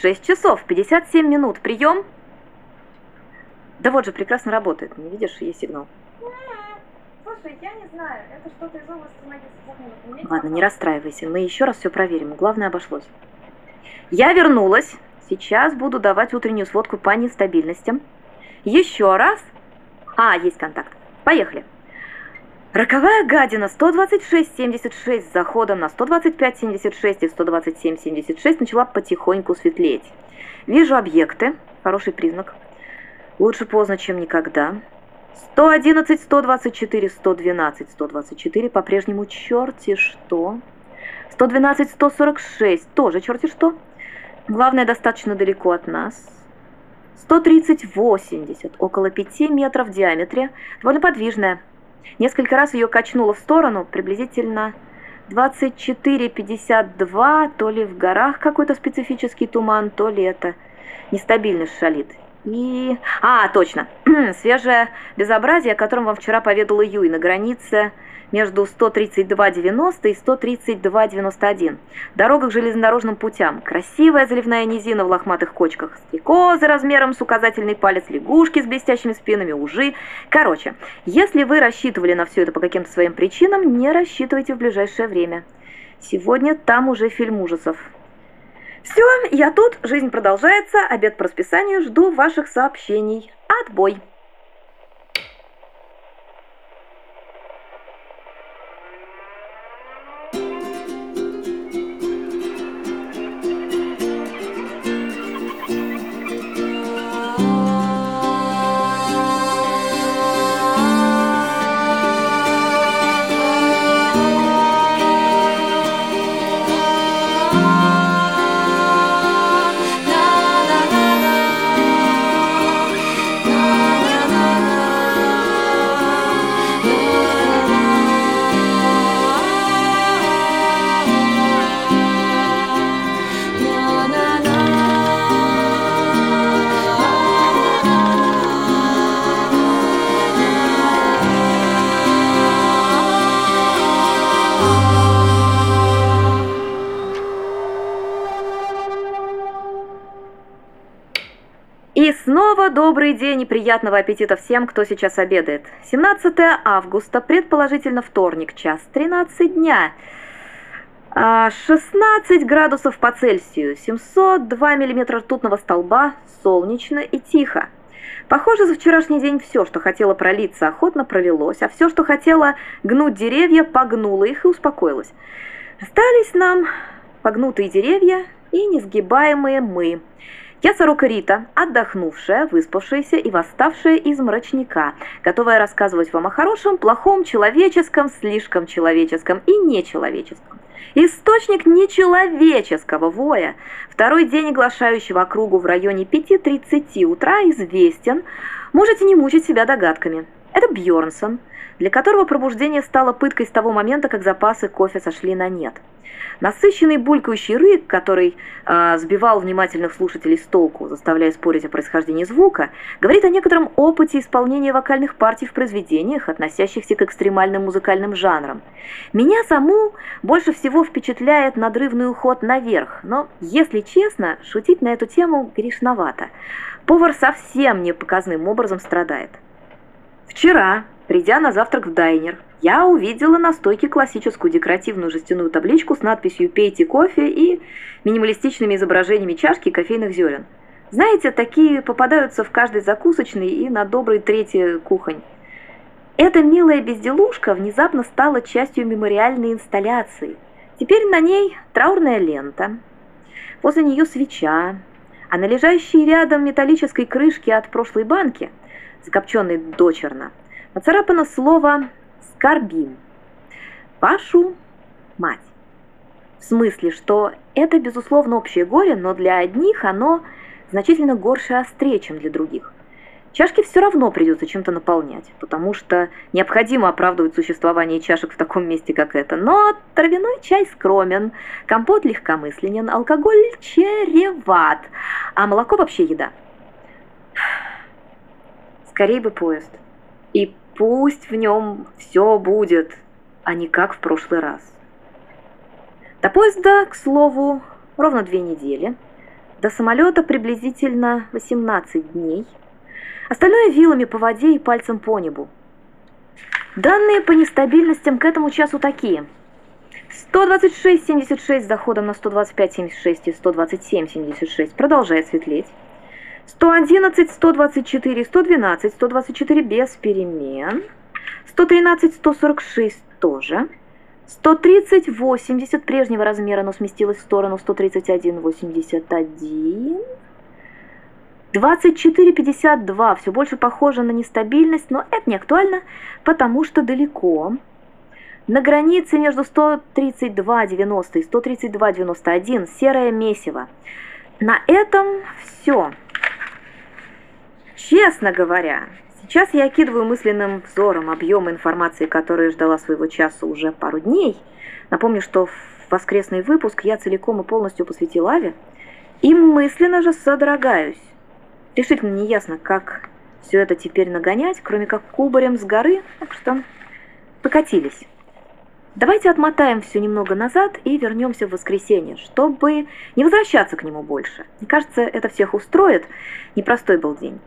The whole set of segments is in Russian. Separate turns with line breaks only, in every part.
6 часов 57 минут. Прием? Да вот же, прекрасно работает. Не видишь, есть сигнал.
Слушай, я не знаю, это что-то из области магии
Ладно, не расстраивайся, мы еще раз все проверим. Главное, обошлось. Я вернулась. Сейчас буду давать утреннюю сводку по нестабильностям. Еще раз. А, есть контакт. Поехали. Роковая гадина 126.76 с заходом на 125.76 и 127.76 начала потихоньку светлеть. Вижу объекты, хороший признак. Лучше поздно, чем никогда. 111, 124, 112, 124, по-прежнему черти что. 112, 146, тоже черти что. Главное, достаточно далеко от нас. 130, 80, около 5 метров в диаметре, довольно подвижная. Несколько раз ее качнуло в сторону, приблизительно 24-52, то ли в горах какой-то специфический туман, то ли это нестабильность шалит. И... А, точно. Свежее безобразие, о котором вам вчера поведала Юй на границе между 132.90 и 132.91. Дорога к железнодорожным путям. Красивая заливная низина в лохматых кочках. Стрекозы размером с указательный палец, лягушки с блестящими спинами, ужи. Короче, если вы рассчитывали на все это по каким-то своим причинам, не рассчитывайте в ближайшее время. Сегодня там уже фильм ужасов. Все, я тут, жизнь продолжается, обед по расписанию, жду ваших сообщений. Отбой! Добрый день и приятного аппетита всем, кто сейчас обедает. 17 августа, предположительно вторник, час 13 дня. 16 а, градусов по Цельсию, 702 миллиметра ртутного столба, солнечно и тихо. Похоже, за вчерашний день все, что хотело пролиться, охотно пролилось, а все, что хотело гнуть деревья, погнуло их и успокоилось. Остались нам погнутые деревья и несгибаемые мы – я сорока Рита, отдохнувшая, выспавшаяся и восставшая из мрачника, готовая рассказывать вам о хорошем, плохом, человеческом, слишком человеческом и нечеловеческом. Источник нечеловеческого воя, второй день оглашающего округу в районе 5.30 утра известен, можете не мучить себя догадками. Это Бьорнсон, для которого пробуждение стало пыткой с того момента, как запасы кофе сошли на нет. Насыщенный булькающий рык, который э, сбивал внимательных слушателей с толку, заставляя спорить о происхождении звука, говорит о некотором опыте исполнения вокальных партий в произведениях, относящихся к экстремальным музыкальным жанрам. Меня саму больше всего впечатляет надрывный уход наверх, но, если честно, шутить на эту тему грешновато. Повар совсем непоказным образом страдает. Вчера, придя на завтрак в дайнер, я увидела на стойке классическую декоративную жестяную табличку с надписью «Пейте кофе» и минималистичными изображениями чашки и кофейных зерен. Знаете, такие попадаются в каждой закусочной и на доброй трети кухонь. Эта милая безделушка внезапно стала частью мемориальной инсталляции. Теперь на ней траурная лента, возле нее свеча, а на лежащей рядом металлической крышке от прошлой банки, закопченной дочерно, нацарапано слово скорбим. Вашу мать. В смысле, что это, безусловно, общее горе, но для одних оно значительно горше и острее, чем для других. Чашки все равно придется чем-то наполнять, потому что необходимо оправдывать существование чашек в таком месте, как это. Но травяной чай скромен, компот легкомысленен, алкоголь чреват, а молоко вообще еда. Скорей бы поезд. И Пусть в нем все будет, а не как в прошлый раз. До поезда, к слову, ровно две недели. До самолета приблизительно 18 дней. Остальное вилами по воде и пальцем по небу. Данные по нестабильностям к этому часу такие. 126,76 с заходом на 125,76 и 127,76 продолжает светлеть. 111, 124, 112, 124 без перемен. 113, 146 тоже. 130, 80 прежнего размера, но сместилось в сторону 131, 81. 24, 52 все больше похоже на нестабильность, но это не актуально, потому что далеко. На границе между 132,90 и 132,91 серое месиво. На этом все. Честно говоря, Сейчас я окидываю мысленным взором объем информации, которая ждала своего часа уже пару дней. Напомню, что в воскресный выпуск я целиком и полностью посвятил Аве. И мысленно же содрогаюсь. Решительно не ясно, как все это теперь нагонять, кроме как кубарем с горы, так что покатились. Давайте отмотаем все немного назад и вернемся в воскресенье, чтобы не возвращаться к нему больше. Мне кажется, это всех устроит. Непростой был день.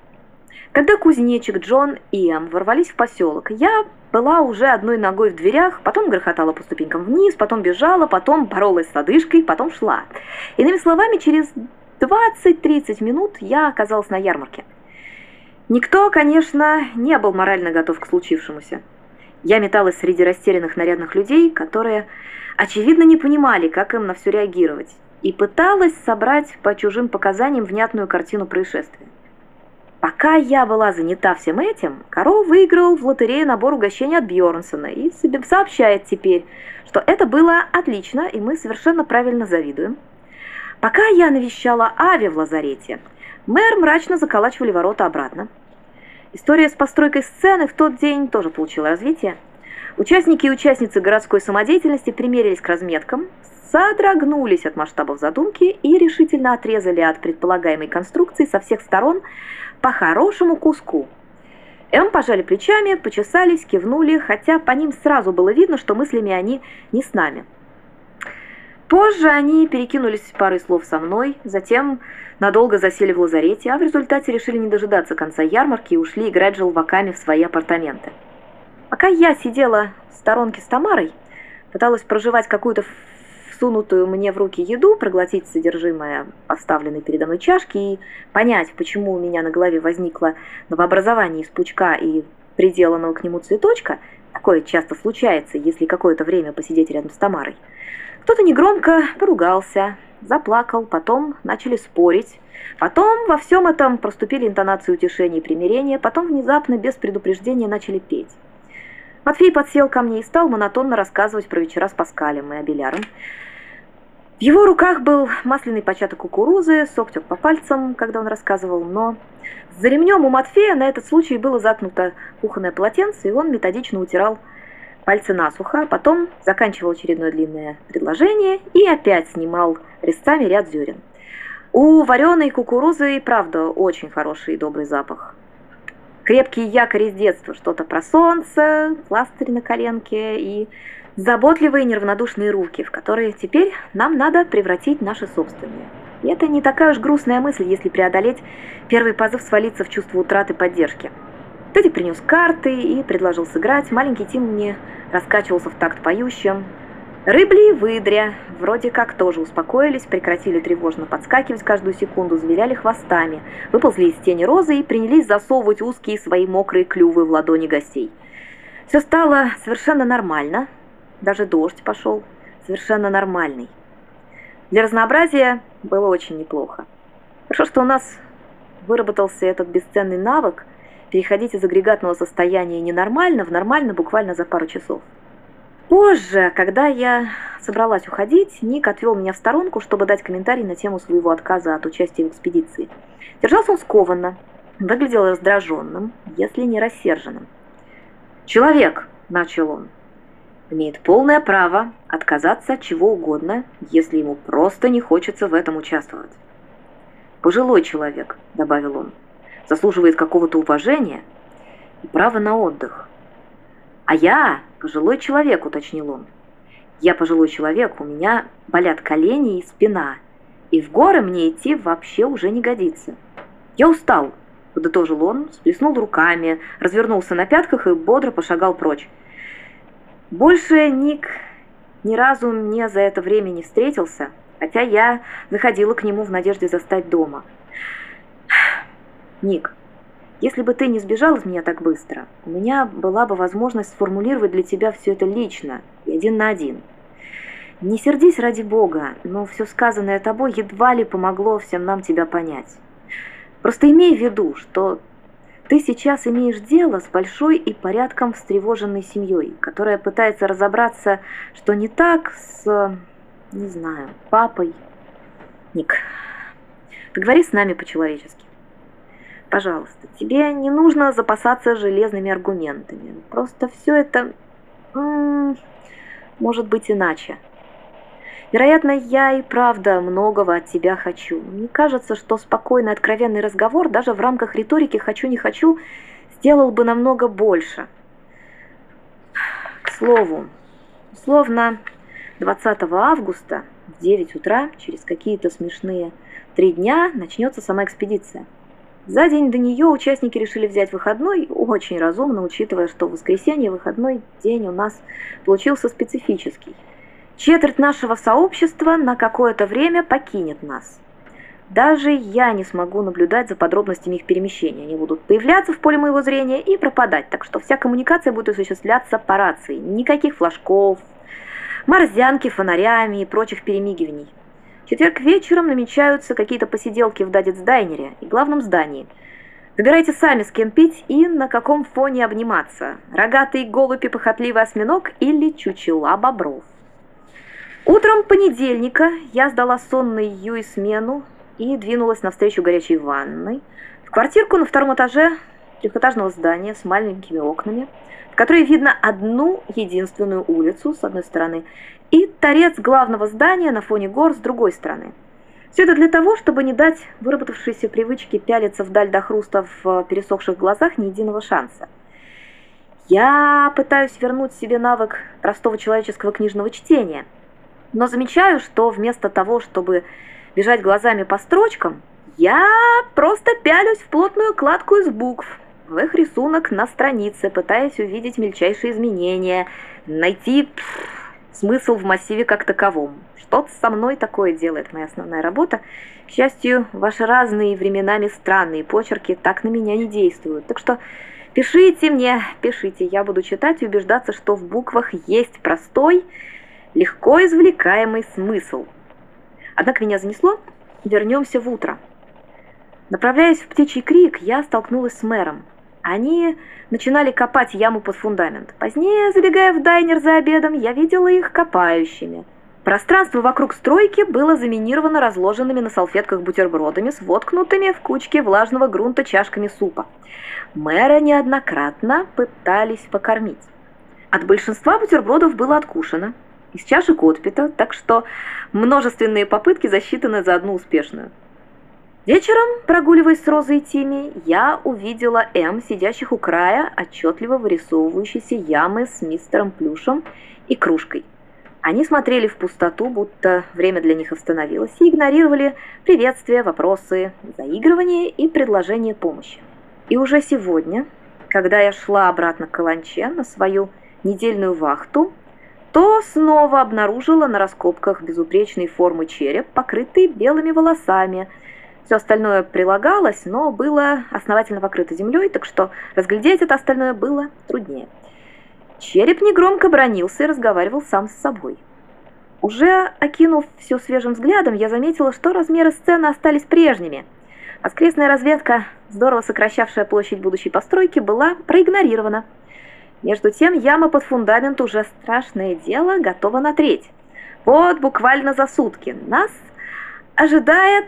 Когда кузнечик Джон и Эм ворвались в поселок, я была уже одной ногой в дверях, потом грохотала по ступенькам вниз, потом бежала, потом боролась с одышкой, потом шла. Иными словами, через 20-30 минут я оказалась на ярмарке. Никто, конечно, не был морально готов к случившемуся. Я металась среди растерянных нарядных людей, которые, очевидно, не понимали, как им на все реагировать, и пыталась собрать по чужим показаниям внятную картину происшествия. Пока я была занята всем этим, Каро выиграл в лотерее набор угощений от Бьорнсона и себе сообщает теперь, что это было отлично, и мы совершенно правильно завидуем. Пока я навещала Ави в лазарете, мэр мрачно заколачивали ворота обратно. История с постройкой сцены в тот день тоже получила развитие. Участники и участницы городской самодеятельности примерились к разметкам, содрогнулись от масштабов задумки и решительно отрезали от предполагаемой конструкции со всех сторон по хорошему куску. М пожали плечами, почесались, кивнули, хотя по ним сразу было видно, что мыслями они не с нами. Позже они перекинулись парой слов со мной, затем надолго засели в лазарете, а в результате решили не дожидаться конца ярмарки и ушли играть желваками в свои апартаменты. Пока я сидела в сторонке с Тамарой, пыталась проживать какую-то всунутую мне в руки еду, проглотить содержимое поставленной передо мной чашки и понять, почему у меня на голове возникло новообразование из пучка и приделанного к нему цветочка, такое часто случается, если какое-то время посидеть рядом с Тамарой. Кто-то негромко поругался, заплакал, потом начали спорить. Потом во всем этом проступили интонации утешения и примирения, потом внезапно, без предупреждения, начали петь. Матфей подсел ко мне и стал монотонно рассказывать про вечера с Паскалем и Абеляром. В его руках был масляный початок кукурузы, сок тек по пальцам, когда он рассказывал, но за ремнем у Матфея на этот случай было закнуто кухонное полотенце, и он методично утирал пальцы насухо, а потом заканчивал очередное длинное предложение и опять снимал резцами ряд зерен. У вареной кукурузы и правда очень хороший и добрый запах. Крепкий якорь из детства, что-то про солнце, пластырь на коленке и заботливые неравнодушные руки, в которые теперь нам надо превратить наши собственные. И это не такая уж грустная мысль, если преодолеть первый позыв свалиться в чувство утраты поддержки. Тедди принес карты и предложил сыграть. Маленький Тим мне раскачивался в такт поющим. Рыбли и выдря вроде как тоже успокоились, прекратили тревожно подскакивать каждую секунду, завиляли хвостами, выползли из тени розы и принялись засовывать узкие свои мокрые клювы в ладони гостей. Все стало совершенно нормально, даже дождь пошел, совершенно нормальный. Для разнообразия было очень неплохо. Хорошо, что у нас выработался этот бесценный навык переходить из агрегатного состояния ненормально в нормально буквально за пару часов. Позже, когда я собралась уходить, Ник отвел меня в сторонку, чтобы дать комментарий на тему своего отказа от участия в экспедиции. Держался он скованно, выглядел раздраженным, если не рассерженным. «Человек!» – начал он имеет полное право отказаться от чего угодно, если ему просто не хочется в этом участвовать. «Пожилой человек», — добавил он, — «заслуживает какого-то уважения и права на отдых». «А я пожилой человек», — уточнил он. «Я пожилой человек, у меня болят колени и спина. И в горы мне идти вообще уже не годится. Я устал, подытожил он, сплеснул руками, развернулся на пятках и бодро пошагал прочь. Больше Ник ни разу мне за это время не встретился, хотя я заходила к нему в надежде застать дома. Ник, если бы ты не сбежал от меня так быстро, у меня была бы возможность сформулировать для тебя все это лично и один на один. Не сердись ради Бога, но все сказанное тобой едва ли помогло всем нам тебя понять. Просто имей в виду, что ты сейчас имеешь дело с большой и порядком встревоженной семьей, которая пытается разобраться, что не так с, не знаю, папой. Ник, поговори с нами по-человечески. Пожалуйста, тебе не нужно запасаться железными аргументами. Просто все это м -м, может быть иначе. Вероятно, я и правда многого от тебя хочу. Мне кажется, что спокойный, откровенный разговор даже в рамках риторики «хочу-не хочу» сделал бы намного больше. К слову, условно, 20 августа в 9 утра, через какие-то смешные три дня, начнется сама экспедиция – за день до нее участники решили взять выходной, очень разумно, учитывая, что в воскресенье выходной день у нас получился специфический. Четверть нашего сообщества на какое-то время покинет нас. Даже я не смогу наблюдать за подробностями их перемещения. Они будут появляться в поле моего зрения и пропадать, так что вся коммуникация будет осуществляться по рации. Никаких флажков, морзянки фонарями и прочих перемигиваний четверг вечером намечаются какие-то посиделки в Дадец-дайнере и главном здании. Выбирайте сами, с кем пить и на каком фоне обниматься. Рогатый голубь и похотливый осьминог или чучела бобров. Утром понедельника я сдала сонной Юй смену и двинулась навстречу горячей ванной в квартирку на втором этаже трехэтажного здания с маленькими окнами, в которой видно одну единственную улицу с одной стороны и торец главного здания на фоне гор с другой стороны. Все это для того, чтобы не дать выработавшейся привычке пялиться вдаль до хруста в пересохших глазах ни единого шанса. Я пытаюсь вернуть себе навык простого человеческого книжного чтения, но замечаю, что вместо того, чтобы бежать глазами по строчкам, я просто пялюсь в плотную кладку из букв, в их рисунок на странице, пытаясь увидеть мельчайшие изменения, найти смысл в массиве как таковом. Что-то со мной такое делает моя основная работа. К счастью, ваши разные временами странные почерки так на меня не действуют. Так что пишите мне, пишите. Я буду читать и убеждаться, что в буквах есть простой, легко извлекаемый смысл. Однако меня занесло. Вернемся в утро. Направляясь в птичий крик, я столкнулась с мэром. Они начинали копать яму под фундамент. Позднее, забегая в дайнер за обедом, я видела их копающими. Пространство вокруг стройки было заминировано разложенными на салфетках бутербродами с воткнутыми в кучке влажного грунта чашками супа. Мэра неоднократно пытались покормить. От большинства бутербродов было откушено, из чашек отпито, так что множественные попытки засчитаны за одну успешную. Вечером, прогуливаясь с Розой и Тими, я увидела М, сидящих у края отчетливо вырисовывающейся ямы с мистером Плюшем и кружкой. Они смотрели в пустоту, будто время для них остановилось, и игнорировали приветствия, вопросы, заигрывания и предложения помощи. И уже сегодня, когда я шла обратно к Каланче на свою недельную вахту, то снова обнаружила на раскопках безупречной формы череп, покрытый белыми волосами – все остальное прилагалось, но было основательно покрыто землей, так что разглядеть это остальное было труднее. Череп негромко бронился и разговаривал сам с собой. Уже окинув все свежим взглядом, я заметила, что размеры сцены остались прежними. Воскресная разведка, здорово сокращавшая площадь будущей постройки, была проигнорирована. Между тем, яма под фундамент уже страшное дело готова на треть. Вот буквально за сутки нас ожидает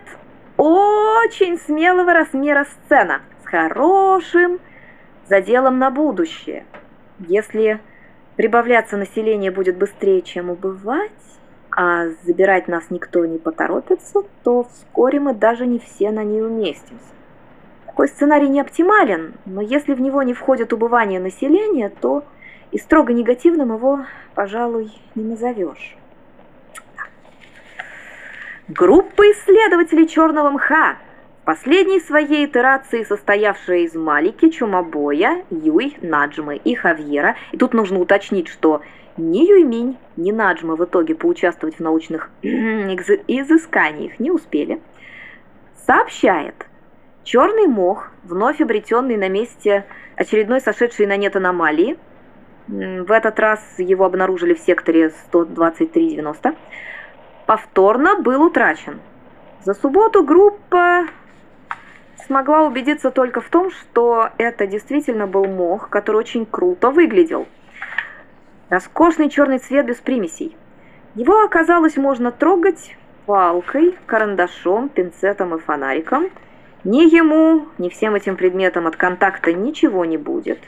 очень смелого размера сцена с хорошим заделом на будущее. Если прибавляться население будет быстрее, чем убывать, а забирать нас никто не поторопится, то вскоре мы даже не все на ней уместимся. Такой сценарий не оптимален, но если в него не входит убывание населения, то и строго негативным его, пожалуй, не назовешь. Группа исследователей черного мха, последней своей итерации состоявшая из Малики, Чумабоя, Юй, Наджмы и Хавьера, и тут нужно уточнить, что ни Юйминь, ни Наджма в итоге поучаствовать в научных изысканиях не успели, сообщает, черный мох, вновь обретенный на месте очередной сошедшей на нет аномалии, в этот раз его обнаружили в секторе 12390, повторно был утрачен. За субботу группа смогла убедиться только в том, что это действительно был мох, который очень круто выглядел. Роскошный черный цвет без примесей. Его оказалось можно трогать палкой, карандашом, пинцетом и фонариком. Ни ему, ни всем этим предметам от контакта ничего не будет.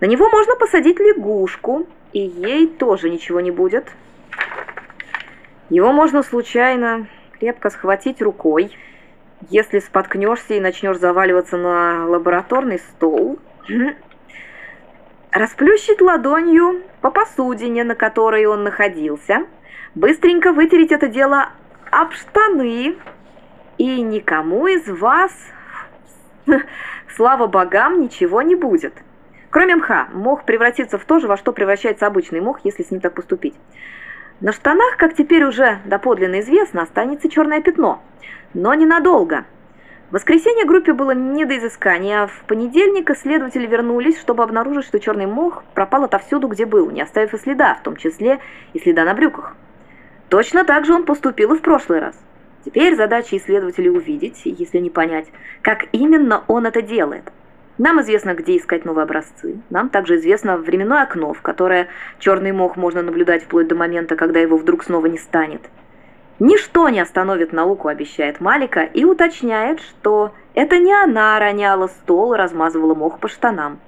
На него можно посадить лягушку, и ей тоже ничего не будет. Его можно случайно крепко схватить рукой, если споткнешься и начнешь заваливаться на лабораторный стол. Расплющить ладонью по посудине, на которой он находился. Быстренько вытереть это дело об штаны. И никому из вас, слава богам, ничего не будет. Кроме мха, мох превратится в то же, во что превращается обычный мох, если с ним так поступить. На штанах, как теперь уже доподлинно известно, останется черное пятно. Но ненадолго. В воскресенье группе было не до изыскания, а в понедельник исследователи вернулись, чтобы обнаружить, что черный мох пропал отовсюду, где был, не оставив и следа, в том числе и следа на брюках. Точно так же он поступил и в прошлый раз. Теперь задача исследователей увидеть, если не понять, как именно он это делает – нам известно, где искать новые образцы. Нам также известно временное окно, в которое черный мох можно наблюдать вплоть до момента, когда его вдруг снова не станет. Ничто не остановит науку, обещает Малика, и уточняет, что это не она роняла стол и размазывала мох по штанам.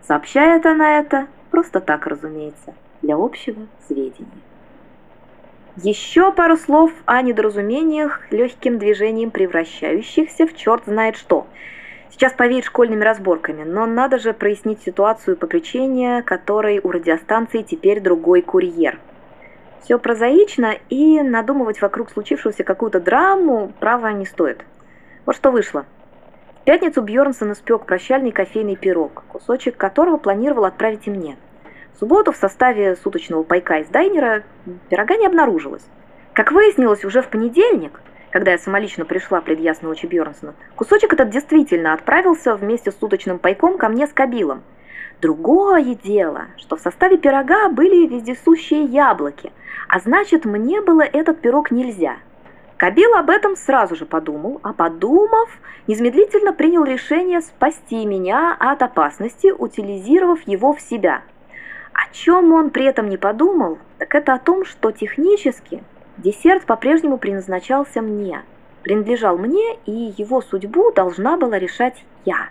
Сообщает она это просто так, разумеется, для общего сведения. Еще пару слов о недоразумениях, легким движением превращающихся в черт знает что – Сейчас повеет школьными разборками, но надо же прояснить ситуацию по причине, которой у радиостанции теперь другой курьер. Все прозаично, и надумывать вокруг случившегося какую-то драму право не стоит. Вот что вышло. В пятницу Бьернсон испек прощальный кофейный пирог, кусочек которого планировал отправить и мне. В субботу в составе суточного пайка из дайнера пирога не обнаружилось. Как выяснилось, уже в понедельник – когда я самолично пришла пред ясной очи кусочек этот действительно отправился вместе с суточным пайком ко мне с Кабилом. Другое дело, что в составе пирога были вездесущие яблоки, а значит, мне было этот пирог нельзя. Кабил об этом сразу же подумал, а подумав, незамедлительно принял решение спасти меня от опасности, утилизировав его в себя. О чем он при этом не подумал, так это о том, что технически Десерт по-прежнему предназначался мне, принадлежал мне, и его судьбу должна была решать я.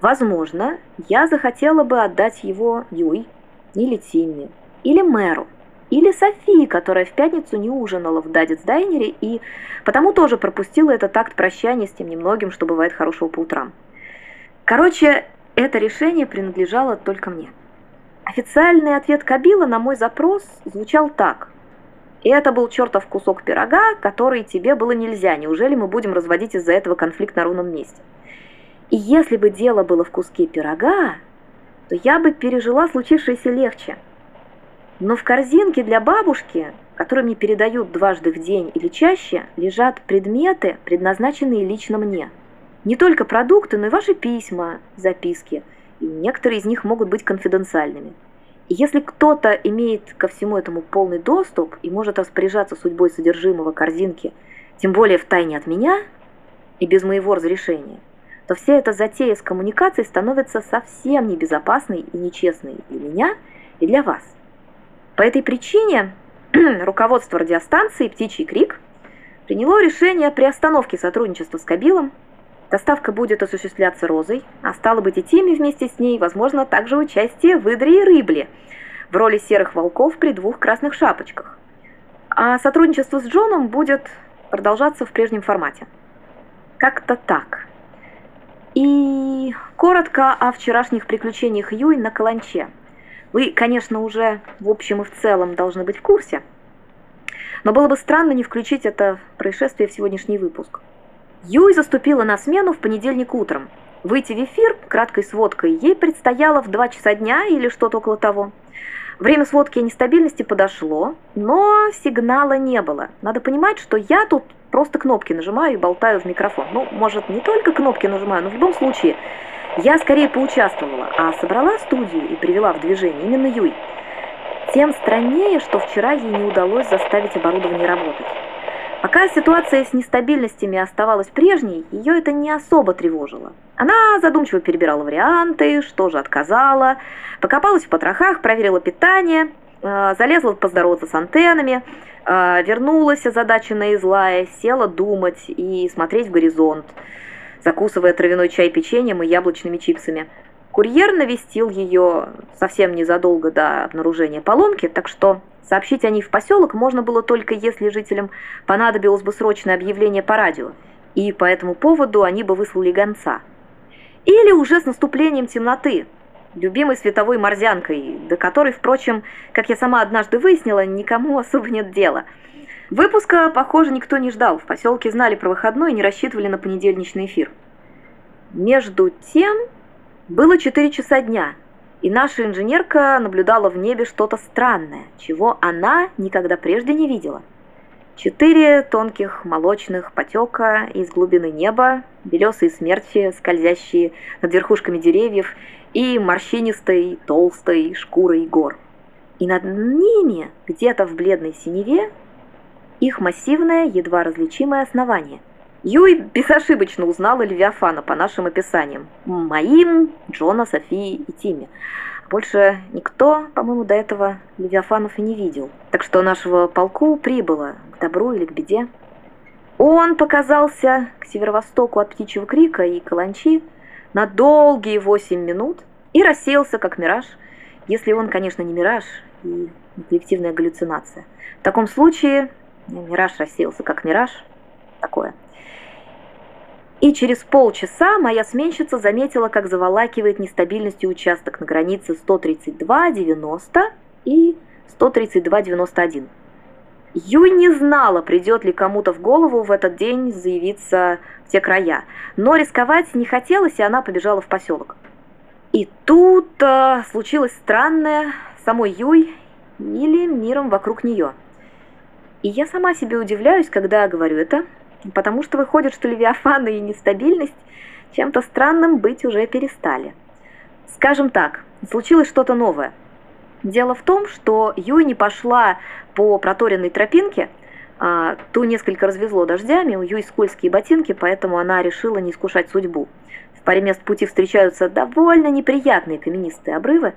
Возможно, я захотела бы отдать его Юй, или Тимми, или Мэру, или Софии, которая в пятницу не ужинала в Дайнере и потому тоже пропустила этот акт прощания с тем немногим, что бывает хорошего по утрам. Короче, это решение принадлежало только мне. Официальный ответ Кабила на мой запрос звучал так. Это был чертов кусок пирога, который тебе было нельзя. Неужели мы будем разводить из-за этого конфликт на ровном месте? И если бы дело было в куске пирога, то я бы пережила случившееся легче. Но в корзинке для бабушки, которую мне передают дважды в день или чаще, лежат предметы, предназначенные лично мне. Не только продукты, но и ваши письма, записки. И некоторые из них могут быть конфиденциальными. И если кто-то имеет ко всему этому полный доступ и может распоряжаться судьбой содержимого корзинки, тем более в тайне от меня и без моего разрешения, то вся эта затея с коммуникацией становится совсем небезопасной и нечестной для меня и для вас. По этой причине руководство радиостанции «Птичий крик» приняло решение при остановке сотрудничества с Кабилом Доставка будет осуществляться Розой, а стало быть и Тими вместе с ней, возможно, также участие в Идре и Рыбле в роли серых волков при двух красных шапочках. А сотрудничество с Джоном будет продолжаться в прежнем формате. Как-то так. И коротко о вчерашних приключениях Юй на Каланче. Вы, конечно, уже в общем и в целом должны быть в курсе. но было бы странно не включить это происшествие в сегодняшний выпуск. Юй заступила на смену в понедельник утром. Выйти в эфир краткой сводкой ей предстояло в 2 часа дня или что-то около того. Время сводки о нестабильности подошло, но сигнала не было. Надо понимать, что я тут просто кнопки нажимаю и болтаю в микрофон. Ну, может, не только кнопки нажимаю, но в любом случае я скорее поучаствовала, а собрала студию и привела в движение именно Юй. Тем страннее, что вчера ей не удалось заставить оборудование работать. Пока ситуация с нестабильностями оставалась прежней, ее это не особо тревожило. Она задумчиво перебирала варианты, что же отказала, покопалась в потрохах, проверила питание, э, залезла поздороваться с антеннами, э, вернулась озадаченная и злая, села думать и смотреть в горизонт, закусывая травяной чай печеньем и яблочными чипсами. Курьер навестил ее совсем незадолго до обнаружения поломки, так что Сообщить о ней в поселок можно было только если жителям понадобилось бы срочное объявление по радио, и по этому поводу они бы выслали гонца. Или уже с наступлением темноты, любимой световой морзянкой, до которой, впрочем, как я сама однажды выяснила, никому особо нет дела. Выпуска, похоже, никто не ждал. В поселке знали про выходной и не рассчитывали на понедельничный эфир. Между тем, было 4 часа дня – и наша инженерка наблюдала в небе что-то странное, чего она никогда прежде не видела. Четыре тонких молочных потека из глубины неба, белесые смерти, скользящие над верхушками деревьев, и морщинистой, толстой шкурой гор. И над ними, где-то в бледной синеве, их массивное, едва различимое основание – Юй безошибочно узнала Левиафана по нашим описаниям. Моим, Джона, Софии и Тиме. Больше никто, по-моему, до этого Левиафанов и не видел. Так что нашего полку прибыло к добру или к беде. Он показался к северо-востоку от Птичьего Крика и Каланчи на долгие восемь минут и рассеялся как мираж, если он, конечно, не мираж и не коллективная галлюцинация. В таком случае мираж рассеялся как мираж, такое – и через полчаса моя сменщица заметила, как заволакивает нестабильностью участок на границе 132-90 и 132-91. Юй не знала, придет ли кому-то в голову в этот день заявиться в те края, но рисковать не хотелось, и она побежала в поселок. И тут э, случилось странное самой Юй или миром вокруг нее. И я сама себе удивляюсь, когда говорю это, потому что выходит, что Левиафаны и нестабильность чем-то странным быть уже перестали. Скажем так, случилось что-то новое. Дело в том, что Юй не пошла по проторенной тропинке, а, ту несколько развезло дождями, у Юй скользкие ботинки, поэтому она решила не искушать судьбу. В паре мест пути встречаются довольно неприятные каменистые обрывы,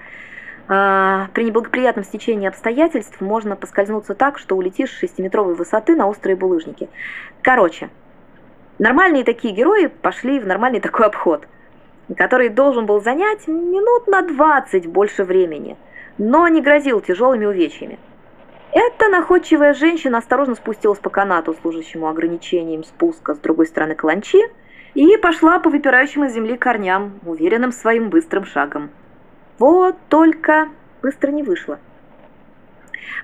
при неблагоприятном стечении обстоятельств можно поскользнуться так, что улетишь с шестиметровой высоты на острые булыжники. Короче, нормальные такие герои пошли в нормальный такой обход, который должен был занять минут на 20 больше времени, но не грозил тяжелыми увечьями. Эта находчивая женщина осторожно спустилась по канату, служащему ограничением спуска с другой стороны кланчи, и пошла по выпирающим из земли корням, уверенным своим быстрым шагом. Вот только быстро не вышло.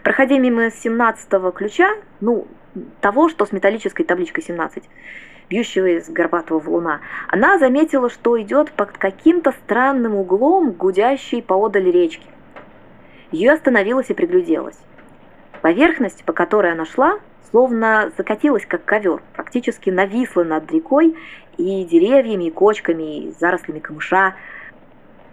Проходя мимо 17-го ключа, ну, того, что с металлической табличкой 17, бьющего из горбатого валуна, она заметила, что идет под каким-то странным углом гудящей поодаль речки. Ее остановилась и пригляделась. Поверхность, по которой она шла, словно закатилась, как ковер, практически нависла над рекой и деревьями, и кочками, и зарослями камыша,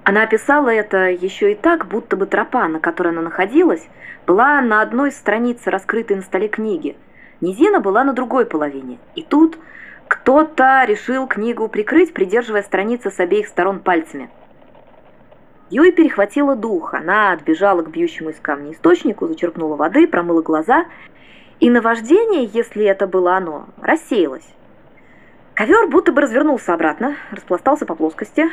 она описала это еще и так, будто бы тропа, на которой она находилась, была на одной из страниц раскрытой на столе книги. Низина была на другой половине. И тут кто-то решил книгу прикрыть, придерживая страницы с обеих сторон пальцами. Юй перехватила дух, она отбежала к бьющему из камня источнику, зачерпнула воды, промыла глаза, и наваждение, если это было оно, рассеялось. Ковер будто бы развернулся обратно, распластался по плоскости,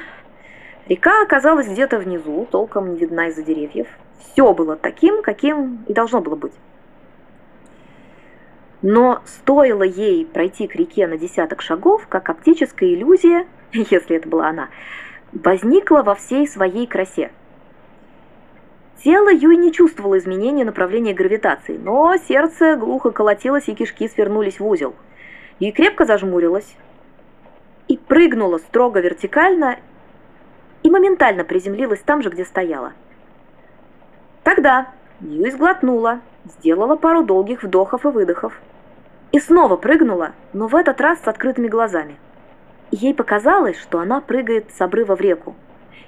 Река оказалась где-то внизу, толком не видна из-за деревьев. Все было таким, каким и должно было быть. Но стоило ей пройти к реке на десяток шагов, как оптическая иллюзия, если это была она, возникла во всей своей красе. Тело Юй не чувствовало изменения направления гравитации, но сердце глухо колотилось и кишки свернулись в узел. Юй крепко зажмурилась и прыгнула строго вертикально и моментально приземлилась там же, где стояла. Тогда Юй сглотнула, сделала пару долгих вдохов и выдохов. И снова прыгнула, но в этот раз с открытыми глазами. Ей показалось, что она прыгает с обрыва в реку.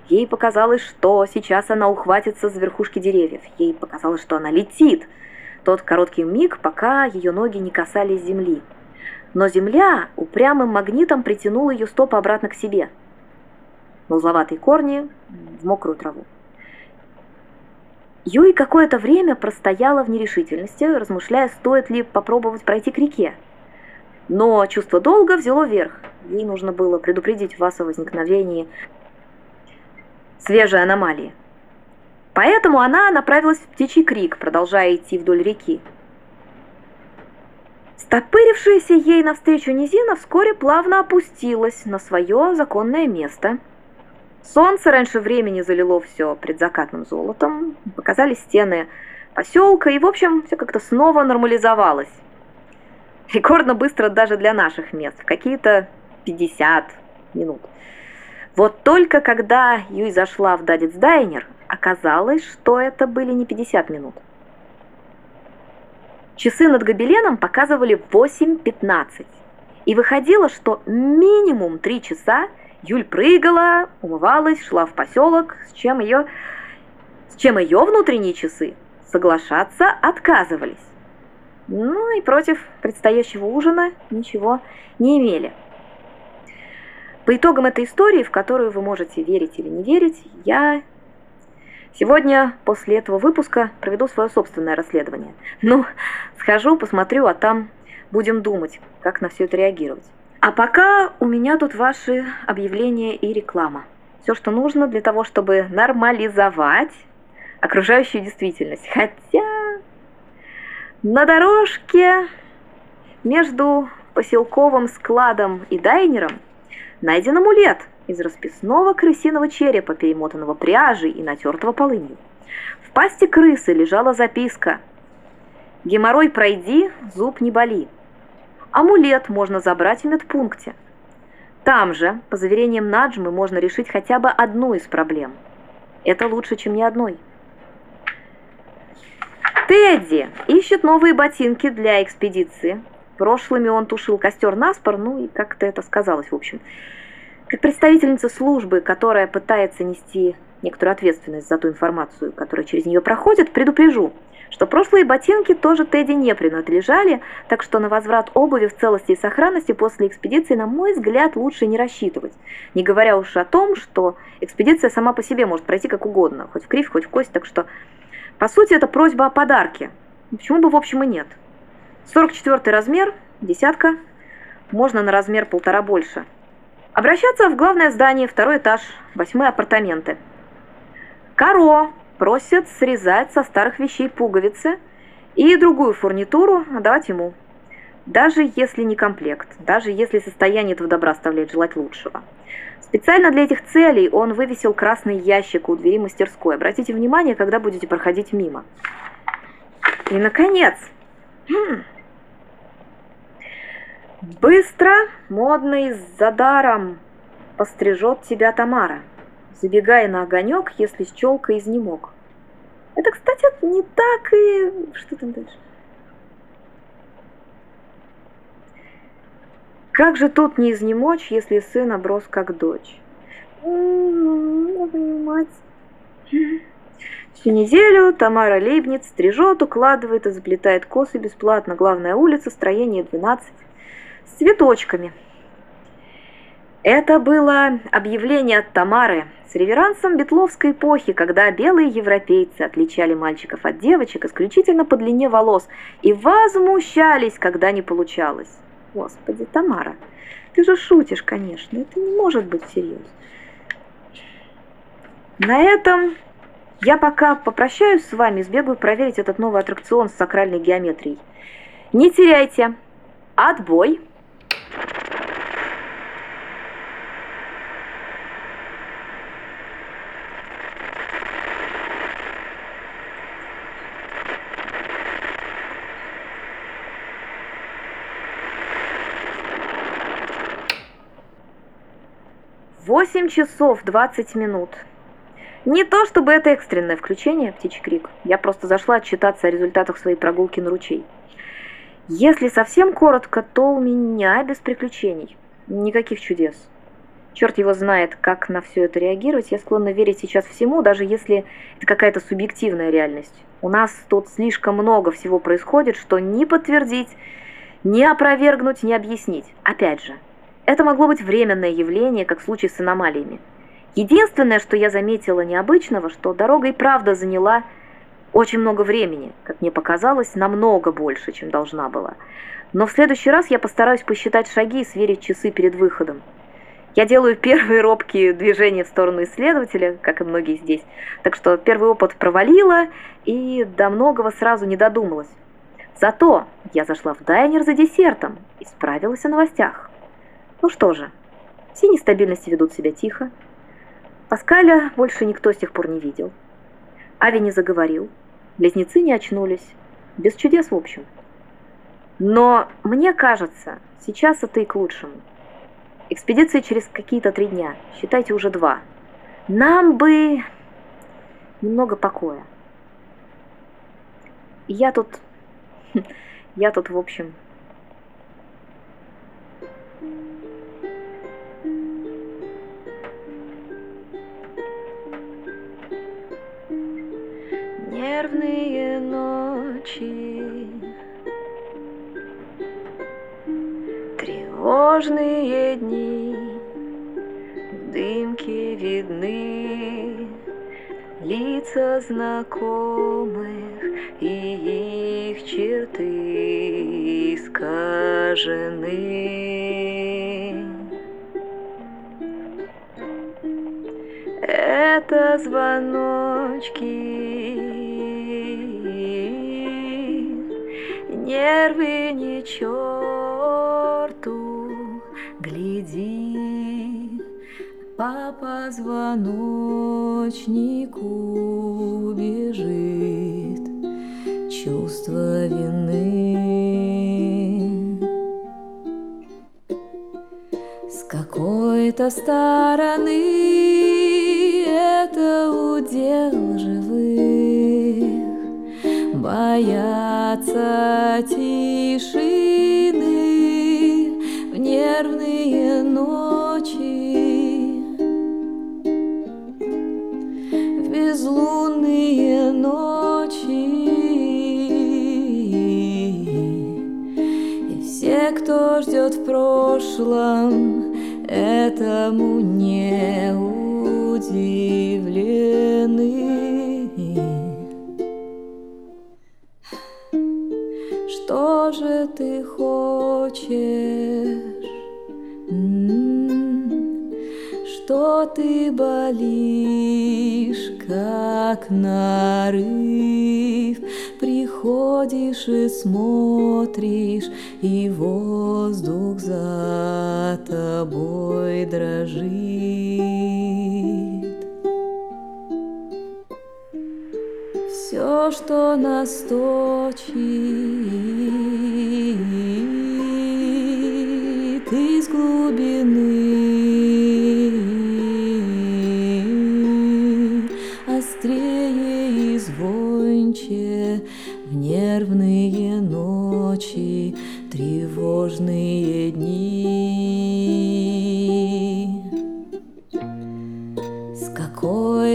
Ей показалось, что сейчас она ухватится за верхушки деревьев. Ей показалось, что она летит. Тот короткий миг, пока ее ноги не касались земли. Но земля упрямым магнитом притянула ее стопы обратно к себе. На узловатые корни в мокрую траву. Юй какое-то время простояла в нерешительности, размышляя, стоит ли попробовать пройти к реке. Но чувство долга взяло верх. Ей нужно было предупредить вас о возникновении свежей аномалии. Поэтому она направилась в птичий крик, продолжая идти вдоль реки. Стопырившаяся ей навстречу низина вскоре плавно опустилась на свое законное место – Солнце раньше времени залило все предзакатным золотом, показались стены поселка, и, в общем, все как-то снова нормализовалось. Рекордно быстро даже для наших мест, в какие-то 50 минут. Вот только когда Юй зашла в Дадец Дайнер, оказалось, что это были не 50 минут. Часы над гобеленом показывали 8.15, и выходило, что минимум 3 часа Юль прыгала, умывалась, шла в поселок, с чем ее, с чем ее внутренние часы соглашаться отказывались. Ну и против предстоящего ужина ничего не имели. По итогам этой истории, в которую вы можете верить или не верить, я сегодня после этого выпуска проведу свое собственное расследование. Ну, схожу, посмотрю, а там будем думать, как на все это реагировать. А пока у меня тут ваши объявления и реклама. Все, что нужно для того, чтобы нормализовать окружающую действительность. Хотя на дорожке между поселковым складом и дайнером найден амулет из расписного крысиного черепа, перемотанного пряжей и натертого полынью. В пасти крысы лежала записка «Геморрой пройди, зуб не боли». Амулет можно забрать в медпункте. Там же, по заверениям Наджмы, можно решить хотя бы одну из проблем. Это лучше, чем ни одной. Тедди ищет новые ботинки для экспедиции. Прошлыми он тушил костер наспор, ну и как-то это сказалось, в общем. Как представительница службы, которая пытается нести некоторую ответственность за ту информацию, которая через нее проходит, предупрежу – что прошлые ботинки тоже Тедди не принадлежали, так что на возврат обуви в целости и сохранности после экспедиции, на мой взгляд, лучше не рассчитывать. Не говоря уж о том, что экспедиция сама по себе может пройти как угодно, хоть в кривь, хоть в кость, так что, по сути, это просьба о подарке. Почему бы, в общем, и нет. 44 размер, десятка, можно на размер полтора больше. Обращаться в главное здание, второй этаж, восьмые апартаменты. Каро, просят срезать со старых вещей пуговицы и другую фурнитуру отдавать ему. Даже если не комплект, даже если состояние этого добра оставляет желать лучшего. Специально для этих целей он вывесил красный ящик у двери мастерской. Обратите внимание, когда будете проходить мимо. И, наконец, хм, быстро, модно и за даром пострижет тебя Тамара забегая на огонек, если челкой изнемог. Это, кстати, не так и... Что там дальше? Как же тут не изнемочь, если сын оброс как дочь? Всю неделю Тамара Лейбниц стрижет, укладывает и заплетает косы бесплатно. Главная улица, строение 12, с цветочками. Это было объявление от Тамары с реверансом бетловской эпохи, когда белые европейцы отличали мальчиков от девочек исключительно по длине волос и возмущались, когда не получалось. Господи, Тамара, ты же шутишь, конечно, это не может быть всерьез. На этом я пока попрощаюсь с вами, сбегаю проверить этот новый аттракцион с сакральной геометрией. Не теряйте. Отбой. 8 часов 20 минут. Не то чтобы это экстренное включение, птичий крик. Я просто зашла отчитаться о результатах своей прогулки на ручей. Если совсем коротко, то у меня без приключений. Никаких чудес. Черт его знает, как на все это реагировать. Я склонна верить сейчас всему, даже если это какая-то субъективная реальность. У нас тут слишком много всего происходит, что ни подтвердить, ни опровергнуть, ни объяснить. Опять же, это могло быть временное явление, как в случае с аномалиями. Единственное, что я заметила необычного, что дорога и правда заняла очень много времени, как мне показалось, намного больше, чем должна была. Но в следующий раз я постараюсь посчитать шаги и сверить часы перед выходом. Я делаю первые робкие движения в сторону исследователя, как и многие здесь. Так что первый опыт провалила и до многого сразу не додумалась. Зато я зашла в дайнер за десертом и справилась о новостях. Ну что же, все нестабильности ведут себя тихо. Паскаля больше никто с тех пор не видел. Ави не заговорил, близнецы не очнулись. Без чудес, в общем. Но мне кажется, сейчас это и к лучшему. Экспедиция через какие-то три дня, считайте уже два. Нам бы немного покоя. Я тут... Я тут, в общем... Нервные ночи. Тревожные дни В дымке видны. Лица знакомых И их черты искажены. Это звоночки Нервы не черту гляди, по позвоночнику бежит чувство вины. С какой-то стороны это удел живых боятся тишины в нервные ночи, в безлунные ночи. И все, кто ждет в прошлом, этому не удивлены. Хочешь? М-м-м. Что ты болишь, как нарыв? Приходишь и смотришь, и воздух за тобой дрожит. все, что нас точит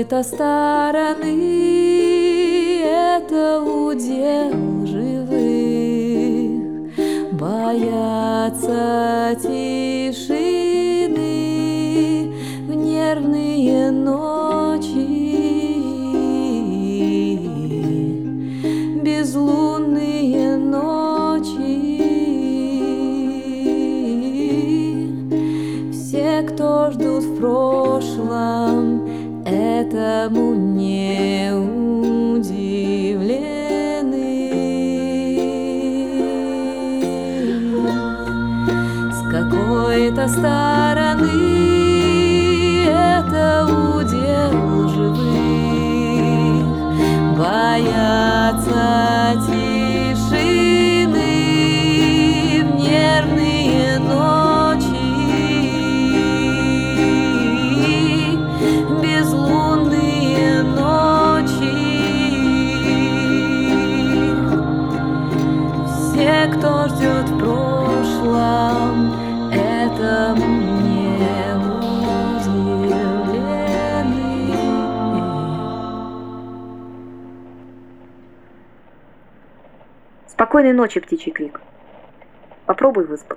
какой-то стороны это удел живых, боятся тишины в нервные Спокойной ночи, птичий крик. Попробуй выспаться.